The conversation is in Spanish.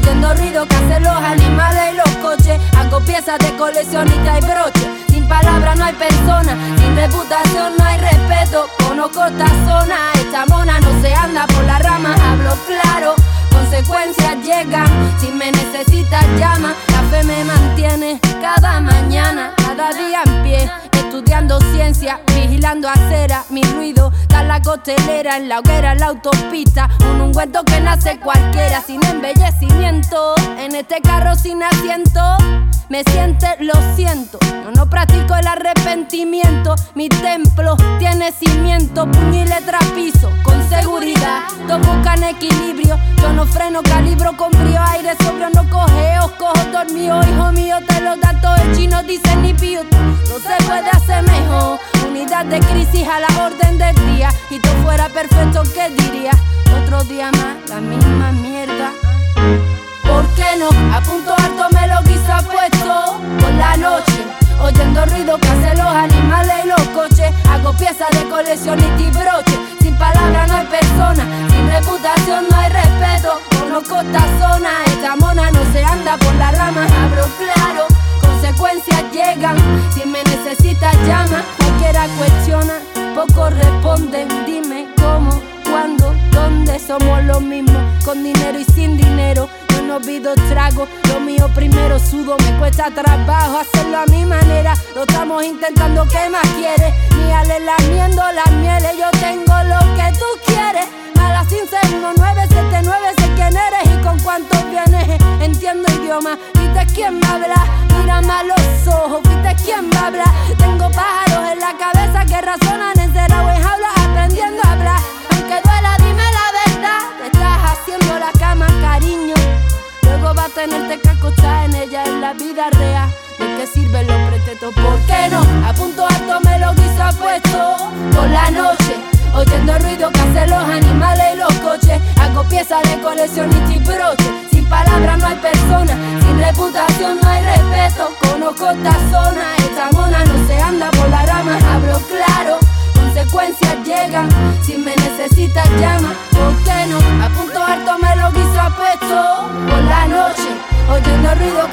oyendo ruido que hacen los animales y los coches. Hago piezas de coleccionista y broche. Sin palabras no hay persona, sin reputación no hay respeto. Conozco esta zona, esta mona no se anda por la rama, hablo claro. Consecuencias llegan, si me necesitas llama, la fe me mantiene cada mañana, cada día en pie, estudiando ciencia, vigilando acera, mi ruido da la costelera, en la hoguera, en la autopista. Un ungüento que nace cualquiera, sin embellecimiento. En este carro sin asiento, me siente, lo siento. Yo no practico el arrepentimiento. Mi templo tiene cimiento, letra piso, con seguridad. Todos buscan equilibrio, yo no freno, calibro con frío, aire sobrio, no cogeo, cojo dormido, hijo mío, te lo da todo el chino, dice ni pío, De crisis a la orden del día, y tú fuera perfecto, ¿qué diría? Otro día más, la misma mierda. ¿Por qué no? A punto alto me lo quizá puesto por la noche. Oyendo ruido que hacen los animales y los coches. Hago piezas de colección y broche. Sin palabras no hay persona, sin reputación no hay respeto. Conozco esta zona, esta mona no se anda por la rama. Pocos responden. Dime cómo, cuándo, dónde somos los mismos. Con dinero y sin dinero no olvido trago. Lo mío primero sudo, me cuesta trabajo hacerlo a mi manera. Lo estamos intentando, ¿qué más quieres? Mi ale lamiendo las mieles, yo tengo lo que tú quieres. A las 979 sé quién eres y con cuántos vienes. Entiendo idioma, viste quién me habla. Mira a los ojos, viste quién me habla. Tengo pájaros en la cabeza que razonan en o en jaula aprendiendo a hablar. Aunque duela, dime la verdad. Te estás haciendo la cama, cariño va a tenerte que acostar en ella en la vida real. ¿De qué sirven los pretextos? ¿Por qué no? A punto alto me lo guisa puesto por la noche. Oyendo el ruido que hacen los animales y los coches. Hago piezas de colección y broche. Sin palabras no hay persona, sin reputación no hay respeto. Conozco esta zona, esta mona no se anda por Si me necesitas, llama. ¿Por qué no? A punto alto me lo guiso puesto por la noche. Oyendo ruido